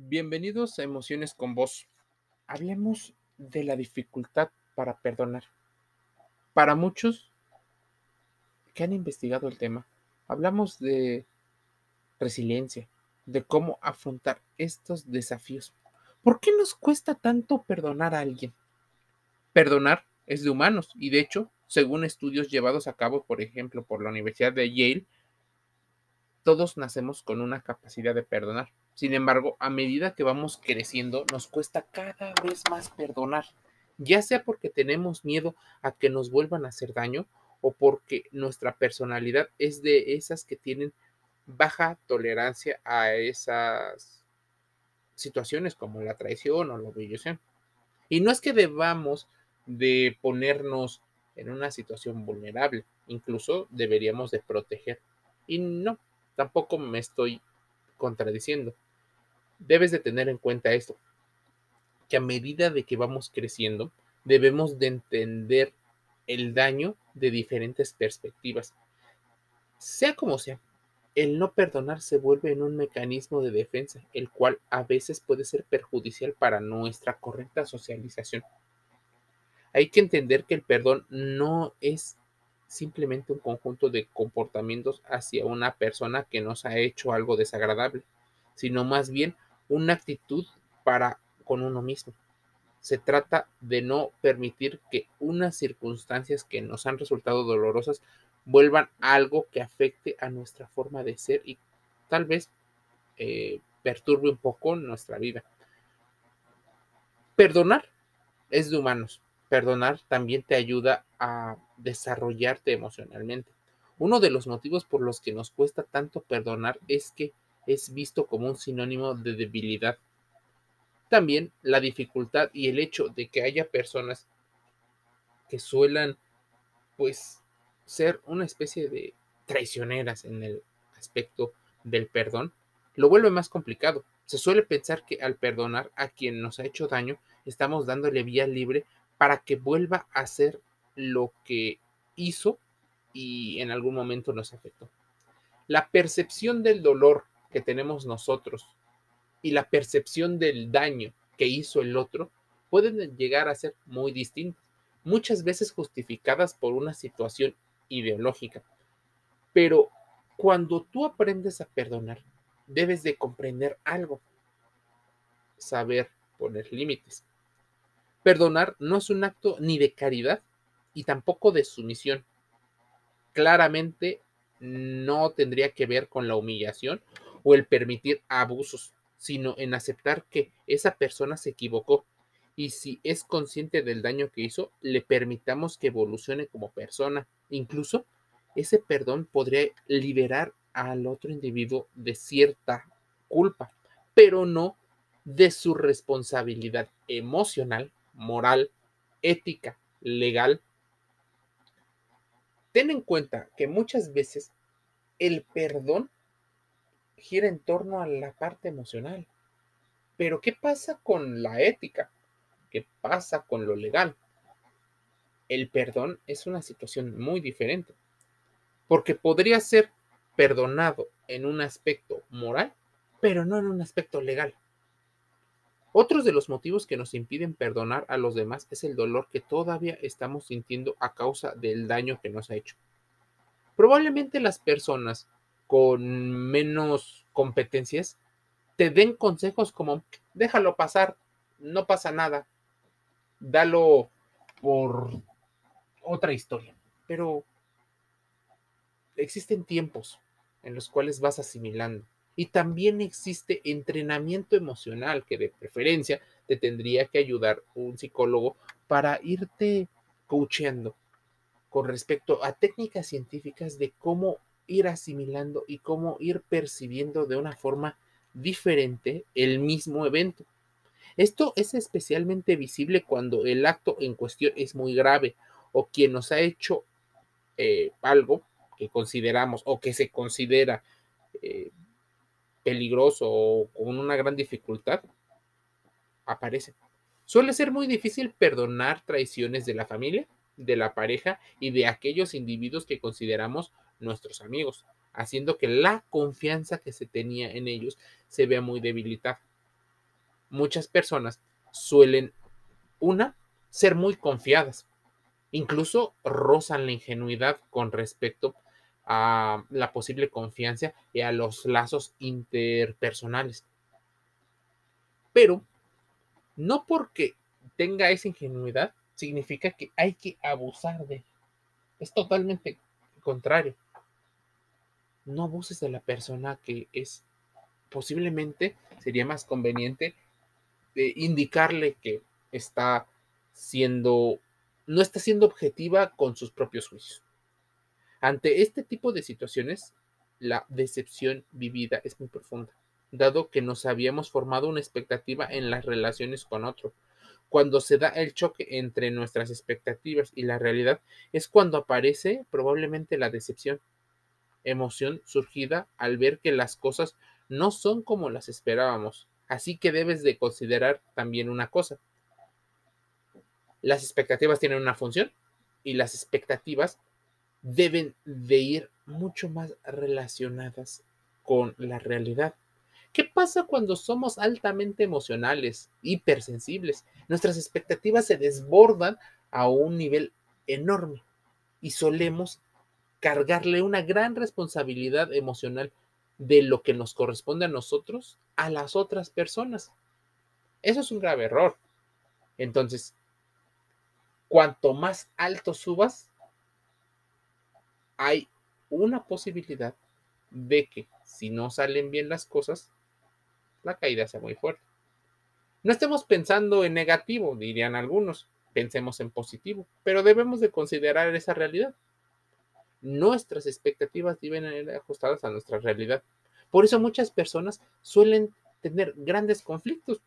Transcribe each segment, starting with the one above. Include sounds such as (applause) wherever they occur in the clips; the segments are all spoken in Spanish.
Bienvenidos a Emociones con Vos. Hablemos de la dificultad para perdonar. Para muchos que han investigado el tema, hablamos de resiliencia, de cómo afrontar estos desafíos. ¿Por qué nos cuesta tanto perdonar a alguien? Perdonar es de humanos y de hecho, según estudios llevados a cabo, por ejemplo, por la Universidad de Yale, todos nacemos con una capacidad de perdonar. Sin embargo, a medida que vamos creciendo, nos cuesta cada vez más perdonar, ya sea porque tenemos miedo a que nos vuelvan a hacer daño o porque nuestra personalidad es de esas que tienen baja tolerancia a esas situaciones como la traición o la humillación. Y no es que debamos de ponernos en una situación vulnerable, incluso deberíamos de proteger. Y no, tampoco me estoy contradiciendo debes de tener en cuenta esto, que a medida de que vamos creciendo, debemos de entender el daño de diferentes perspectivas. Sea como sea, el no perdonar se vuelve en un mecanismo de defensa, el cual a veces puede ser perjudicial para nuestra correcta socialización. Hay que entender que el perdón no es simplemente un conjunto de comportamientos hacia una persona que nos ha hecho algo desagradable, sino más bien una actitud para con uno mismo. Se trata de no permitir que unas circunstancias que nos han resultado dolorosas vuelvan algo que afecte a nuestra forma de ser y tal vez eh, perturbe un poco nuestra vida. Perdonar es de humanos. Perdonar también te ayuda a desarrollarte emocionalmente. Uno de los motivos por los que nos cuesta tanto perdonar es que es visto como un sinónimo de debilidad. También la dificultad y el hecho de que haya personas que suelan pues ser una especie de traicioneras en el aspecto del perdón, lo vuelve más complicado. Se suele pensar que al perdonar a quien nos ha hecho daño, estamos dándole vía libre para que vuelva a hacer lo que hizo y en algún momento nos afectó. La percepción del dolor que tenemos nosotros y la percepción del daño que hizo el otro pueden llegar a ser muy distintas, muchas veces justificadas por una situación ideológica. Pero cuando tú aprendes a perdonar, debes de comprender algo, saber poner límites. Perdonar no es un acto ni de caridad y tampoco de sumisión. Claramente no tendría que ver con la humillación o el permitir abusos, sino en aceptar que esa persona se equivocó y si es consciente del daño que hizo, le permitamos que evolucione como persona. Incluso ese perdón podría liberar al otro individuo de cierta culpa, pero no de su responsabilidad emocional, moral, ética, legal. Ten en cuenta que muchas veces el perdón gira en torno a la parte emocional. Pero ¿qué pasa con la ética? ¿Qué pasa con lo legal? El perdón es una situación muy diferente, porque podría ser perdonado en un aspecto moral, pero no en un aspecto legal. Otros de los motivos que nos impiden perdonar a los demás es el dolor que todavía estamos sintiendo a causa del daño que nos ha hecho. Probablemente las personas con menos competencias te den consejos como déjalo pasar, no pasa nada, dalo por otra historia. Pero existen tiempos en los cuales vas asimilando. Y también existe entrenamiento emocional que de preferencia te tendría que ayudar un psicólogo para irte coacheando con respecto a técnicas científicas de cómo ir asimilando y cómo ir percibiendo de una forma diferente el mismo evento. Esto es especialmente visible cuando el acto en cuestión es muy grave o quien nos ha hecho eh, algo que consideramos o que se considera eh, peligroso o con una gran dificultad, aparece. Suele ser muy difícil perdonar traiciones de la familia, de la pareja y de aquellos individuos que consideramos nuestros amigos, haciendo que la confianza que se tenía en ellos se vea muy debilitada. muchas personas suelen, una, ser muy confiadas, incluso rozan la ingenuidad con respecto a la posible confianza y a los lazos interpersonales. Pero no porque tenga esa ingenuidad significa que hay que abusar de Es totalmente contrario. No abuses de la persona que es. Posiblemente sería más conveniente de indicarle que está siendo, no está siendo objetiva con sus propios juicios. Ante este tipo de situaciones, la decepción vivida es muy profunda, dado que nos habíamos formado una expectativa en las relaciones con otro. Cuando se da el choque entre nuestras expectativas y la realidad, es cuando aparece probablemente la decepción, emoción surgida al ver que las cosas no son como las esperábamos. Así que debes de considerar también una cosa. Las expectativas tienen una función y las expectativas deben de ir mucho más relacionadas con la realidad. ¿Qué pasa cuando somos altamente emocionales, hipersensibles? Nuestras expectativas se desbordan a un nivel enorme y solemos cargarle una gran responsabilidad emocional de lo que nos corresponde a nosotros a las otras personas. Eso es un grave error. Entonces, cuanto más alto subas, hay una posibilidad de que si no salen bien las cosas, la caída sea muy fuerte. No estemos pensando en negativo, dirían algunos, pensemos en positivo, pero debemos de considerar esa realidad. Nuestras expectativas deben ir ajustadas a nuestra realidad. Por eso muchas personas suelen tener grandes conflictos,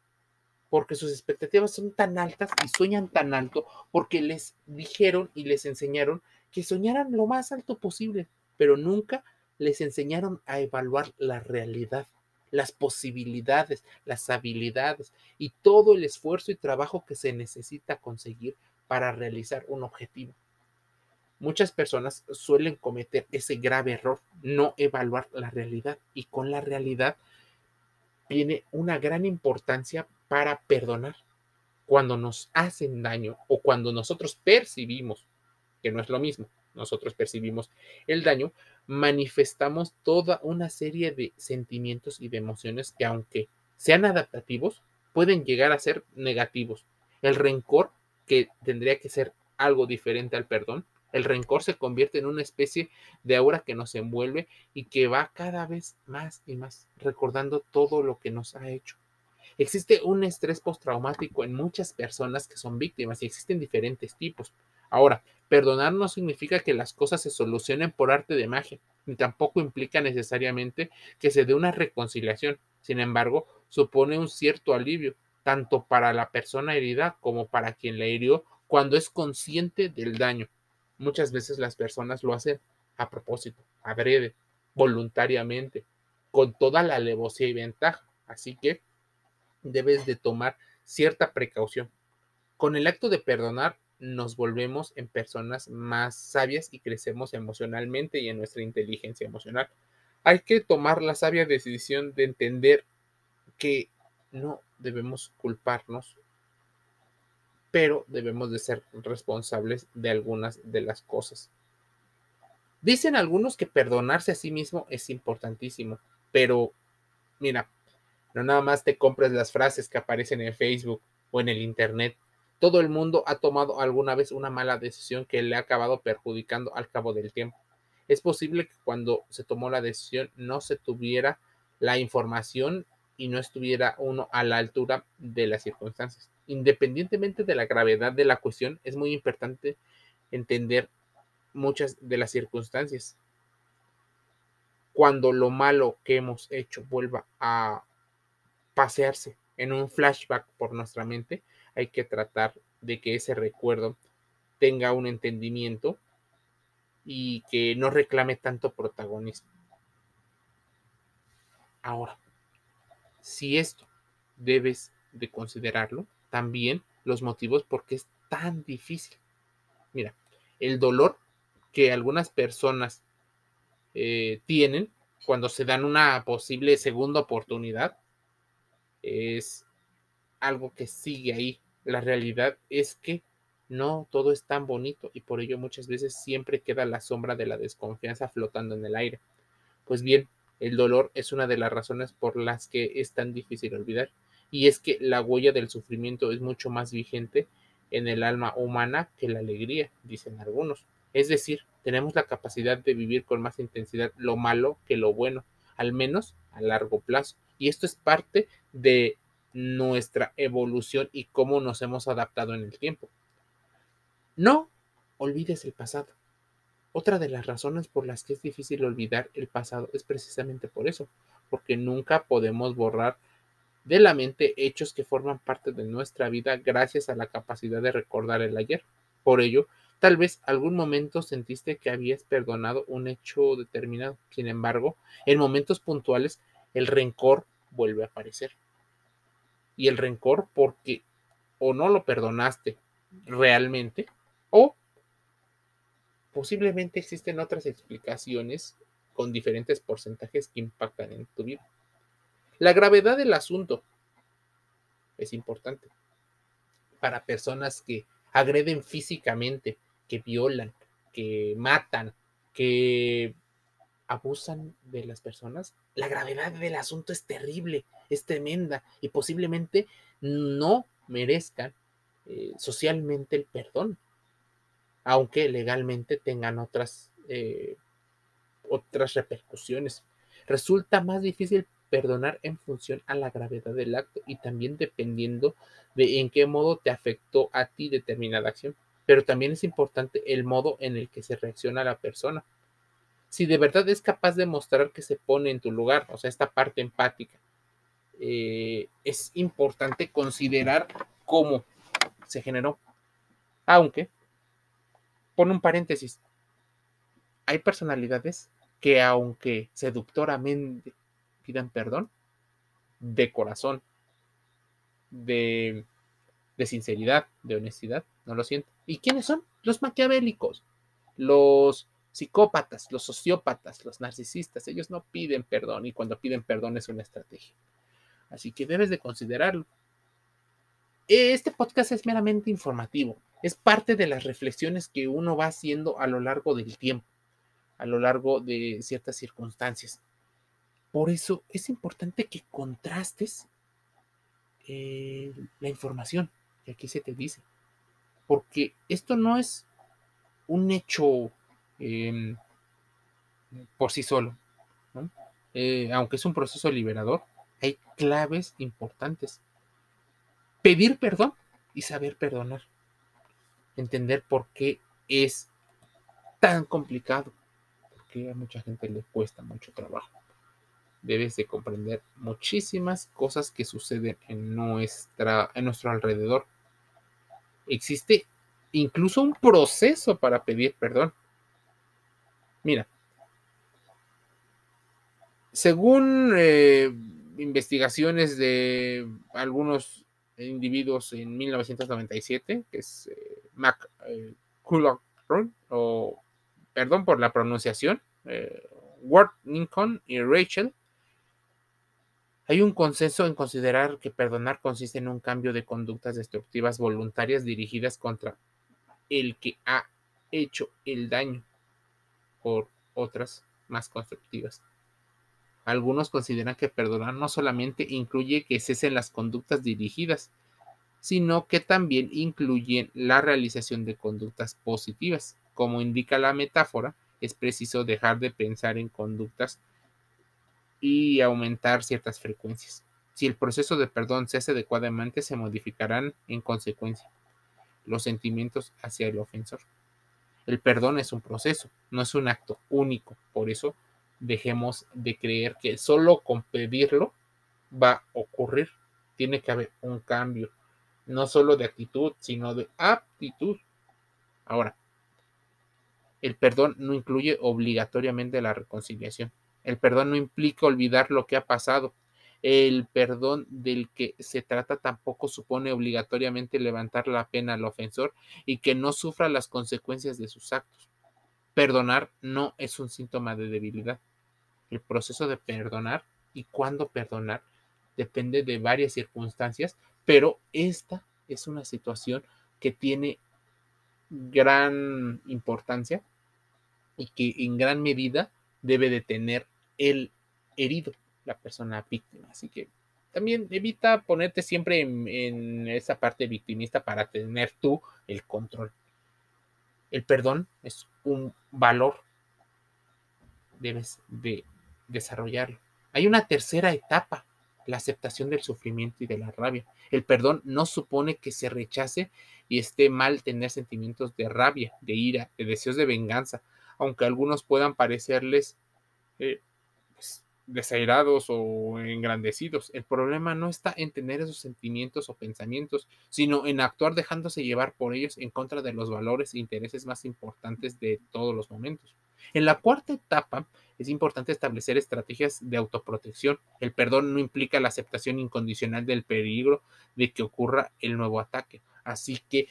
porque sus expectativas son tan altas y sueñan tan alto, porque les dijeron y les enseñaron que soñaran lo más alto posible, pero nunca les enseñaron a evaluar la realidad, las posibilidades, las habilidades y todo el esfuerzo y trabajo que se necesita conseguir para realizar un objetivo. Muchas personas suelen cometer ese grave error, no evaluar la realidad y con la realidad tiene una gran importancia para perdonar cuando nos hacen daño o cuando nosotros percibimos que no es lo mismo. Nosotros percibimos el daño, manifestamos toda una serie de sentimientos y de emociones que aunque sean adaptativos, pueden llegar a ser negativos. El rencor, que tendría que ser algo diferente al perdón, el rencor se convierte en una especie de aura que nos envuelve y que va cada vez más y más recordando todo lo que nos ha hecho. Existe un estrés postraumático en muchas personas que son víctimas y existen diferentes tipos. Ahora, perdonar no significa que las cosas se solucionen por arte de magia, ni tampoco implica necesariamente que se dé una reconciliación. Sin embargo, supone un cierto alivio, tanto para la persona herida como para quien la hirió, cuando es consciente del daño. Muchas veces las personas lo hacen a propósito, adrede, voluntariamente, con toda la alevosía y ventaja. Así que debes de tomar cierta precaución. Con el acto de perdonar nos volvemos en personas más sabias y crecemos emocionalmente y en nuestra inteligencia emocional. Hay que tomar la sabia decisión de entender que no debemos culparnos, pero debemos de ser responsables de algunas de las cosas. Dicen algunos que perdonarse a sí mismo es importantísimo, pero mira, no nada más te compres las frases que aparecen en Facebook o en el Internet todo el mundo ha tomado alguna vez una mala decisión que le ha acabado perjudicando al cabo del tiempo. Es posible que cuando se tomó la decisión no se tuviera la información y no estuviera uno a la altura de las circunstancias. Independientemente de la gravedad de la cuestión, es muy importante entender muchas de las circunstancias. Cuando lo malo que hemos hecho vuelva a pasearse en un flashback por nuestra mente, hay que tratar de que ese recuerdo tenga un entendimiento y que no reclame tanto protagonismo. Ahora, si esto debes de considerarlo, también los motivos por qué es tan difícil. Mira, el dolor que algunas personas eh, tienen cuando se dan una posible segunda oportunidad es algo que sigue ahí. La realidad es que no todo es tan bonito y por ello muchas veces siempre queda la sombra de la desconfianza flotando en el aire. Pues bien, el dolor es una de las razones por las que es tan difícil olvidar y es que la huella del sufrimiento es mucho más vigente en el alma humana que la alegría, dicen algunos. Es decir, tenemos la capacidad de vivir con más intensidad lo malo que lo bueno, al menos a largo plazo. Y esto es parte de nuestra evolución y cómo nos hemos adaptado en el tiempo. No olvides el pasado. Otra de las razones por las que es difícil olvidar el pasado es precisamente por eso, porque nunca podemos borrar de la mente hechos que forman parte de nuestra vida gracias a la capacidad de recordar el ayer. Por ello, tal vez algún momento sentiste que habías perdonado un hecho determinado. Sin embargo, en momentos puntuales el rencor vuelve a aparecer. Y el rencor porque o no lo perdonaste realmente o posiblemente existen otras explicaciones con diferentes porcentajes que impactan en tu vida. La gravedad del asunto es importante para personas que agreden físicamente, que violan, que matan, que abusan de las personas. La gravedad del asunto es terrible, es tremenda y posiblemente no merezcan eh, socialmente el perdón, aunque legalmente tengan otras, eh, otras repercusiones. Resulta más difícil perdonar en función a la gravedad del acto y también dependiendo de en qué modo te afectó a ti determinada acción. Pero también es importante el modo en el que se reacciona la persona. Si de verdad es capaz de mostrar que se pone en tu lugar, o sea, esta parte empática, eh, es importante considerar cómo se generó. Aunque, pon un paréntesis, hay personalidades que aunque seductoramente pidan perdón de corazón, de, de sinceridad, de honestidad, no lo siento. ¿Y quiénes son? Los maquiavélicos, los psicópatas, los sociópatas, los narcisistas. Ellos no piden perdón y cuando piden perdón es una estrategia. Así que debes de considerarlo. Este podcast es meramente informativo, es parte de las reflexiones que uno va haciendo a lo largo del tiempo, a lo largo de ciertas circunstancias. Por eso es importante que contrastes eh, la información que aquí se te dice. Porque esto no es un hecho em, por sí solo. Eh, aunque es un proceso liberador, hay claves importantes. Pedir perdón y saber perdonar. Entender por qué es tan complicado. Porque a mucha gente le cuesta mucho trabajo debes de comprender muchísimas cosas que suceden en, nuestra, en nuestro alrededor. Existe incluso un proceso para pedir perdón. Mira, según eh, investigaciones de algunos individuos en 1997, que es eh, Mac eh, o perdón por la pronunciación, Ward Lincoln y Rachel, hay un consenso en considerar que perdonar consiste en un cambio de conductas destructivas voluntarias dirigidas contra el que ha hecho el daño por otras más constructivas. Algunos consideran que perdonar no solamente incluye que cesen las conductas dirigidas, sino que también incluyen la realización de conductas positivas. Como indica la metáfora, es preciso dejar de pensar en conductas y aumentar ciertas frecuencias. Si el proceso de perdón se hace adecuadamente, se modificarán en consecuencia los sentimientos hacia el ofensor. El perdón es un proceso, no es un acto único. Por eso dejemos de creer que solo con pedirlo va a ocurrir. Tiene que haber un cambio, no solo de actitud, sino de aptitud. Ahora, el perdón no incluye obligatoriamente la reconciliación. El perdón no implica olvidar lo que ha pasado. El perdón del que se trata tampoco supone obligatoriamente levantar la pena al ofensor y que no sufra las consecuencias de sus actos. Perdonar no es un síntoma de debilidad. El proceso de perdonar y cuándo perdonar depende de varias circunstancias, Pero esta es una situación que tiene gran importancia y que en gran medida debe de tener el herido, la persona víctima. Así que también evita ponerte siempre en, esa parte victimista para tener tú el control. El perdón es un valor. Debes de desarrollarlo. Hay una tercera etapa, la aceptación del sufrimiento y de la rabia. El perdón no supone que se rechace y esté mal tener sentimientos de rabia, de ira, de deseos de venganza, aunque algunos puedan parecerles eh, desairados o engrandecidos. El problema no está en tener esos sentimientos o pensamientos, sino en actuar dejándose llevar por ellos en contra de los valores e intereses más importantes de todos los momentos. En la cuarta etapa es importante establecer estrategias de autoprotección. El perdón no implica la aceptación incondicional del peligro de que ocurra el nuevo ataque. Así que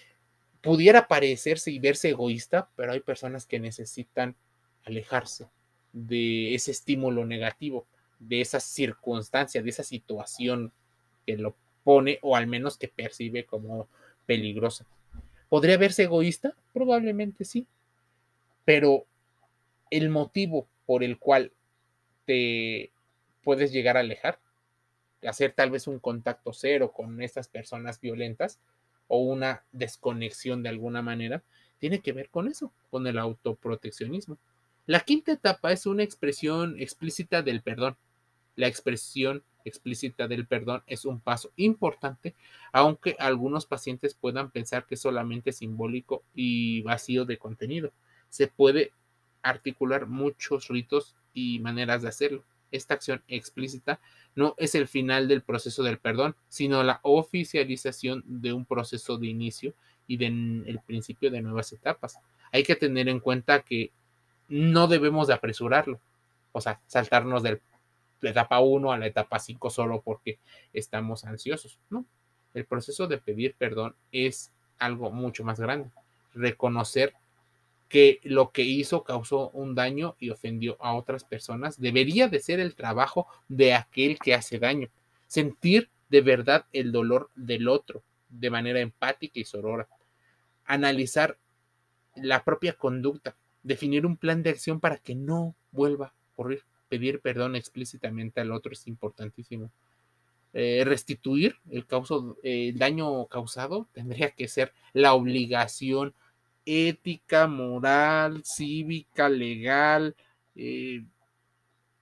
pudiera parecerse y verse egoísta, pero hay personas que necesitan alejarse de ese estímulo negativo, de esa circunstancia, de esa situación que lo pone o al menos que percibe como peligrosa. ¿Podría verse egoísta? Probablemente sí, pero el motivo por el cual te puedes llegar a alejar, hacer tal vez un contacto cero con estas personas violentas o una desconexión de alguna manera, tiene que ver con eso, con el autoproteccionismo. La quinta etapa es una expresión explícita del perdón. La expresión explícita del perdón es un paso importante, aunque algunos pacientes puedan pensar que es solamente simbólico y vacío de contenido. Se puede articular muchos ritos y maneras de hacerlo. Esta acción explícita no es el final del proceso del perdón, sino la oficialización de un proceso de inicio y del principio de nuevas etapas. Hay que tener en cuenta que no debemos de apresurarlo. O sea, saltarnos de la etapa 1 a la etapa 5 solo porque estamos ansiosos. No, el proceso de pedir perdón es algo mucho más grande. Reconocer que lo que hizo causó un daño y ofendió a otras personas debería de ser el trabajo de aquel que hace daño. Sentir de verdad el dolor del otro de manera empática y sorora. Analizar la propia conducta definir un plan de acción para que no vuelva a ocurrir. Pedir perdón explícitamente al otro es importantísimo. Eh, restituir el, daño causado (laughs) tendría que ser la obligación ética, moral, cívica, legal, eh,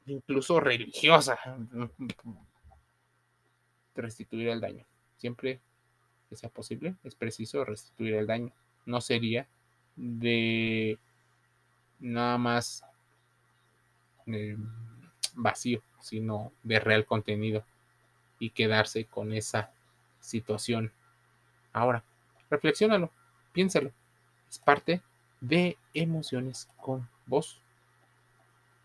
incluso religiosa. (laughs) Restituir el daño. Siempre que sea posible, es preciso restituir el daño. No sería de nada más eh, vacío, sino de real contenido y quedarse con esa situación. Ahora, reflexiónalo, piénsalo. Es parte de emociones con vos.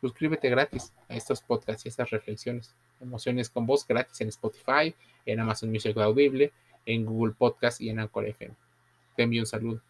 Suscríbete gratis a estos podcasts y estas reflexiones. Emociones con voz gratis en Spotify, en Amazon Music Audible, en Google Podcast y en Anchor FM. Te envío un saludo.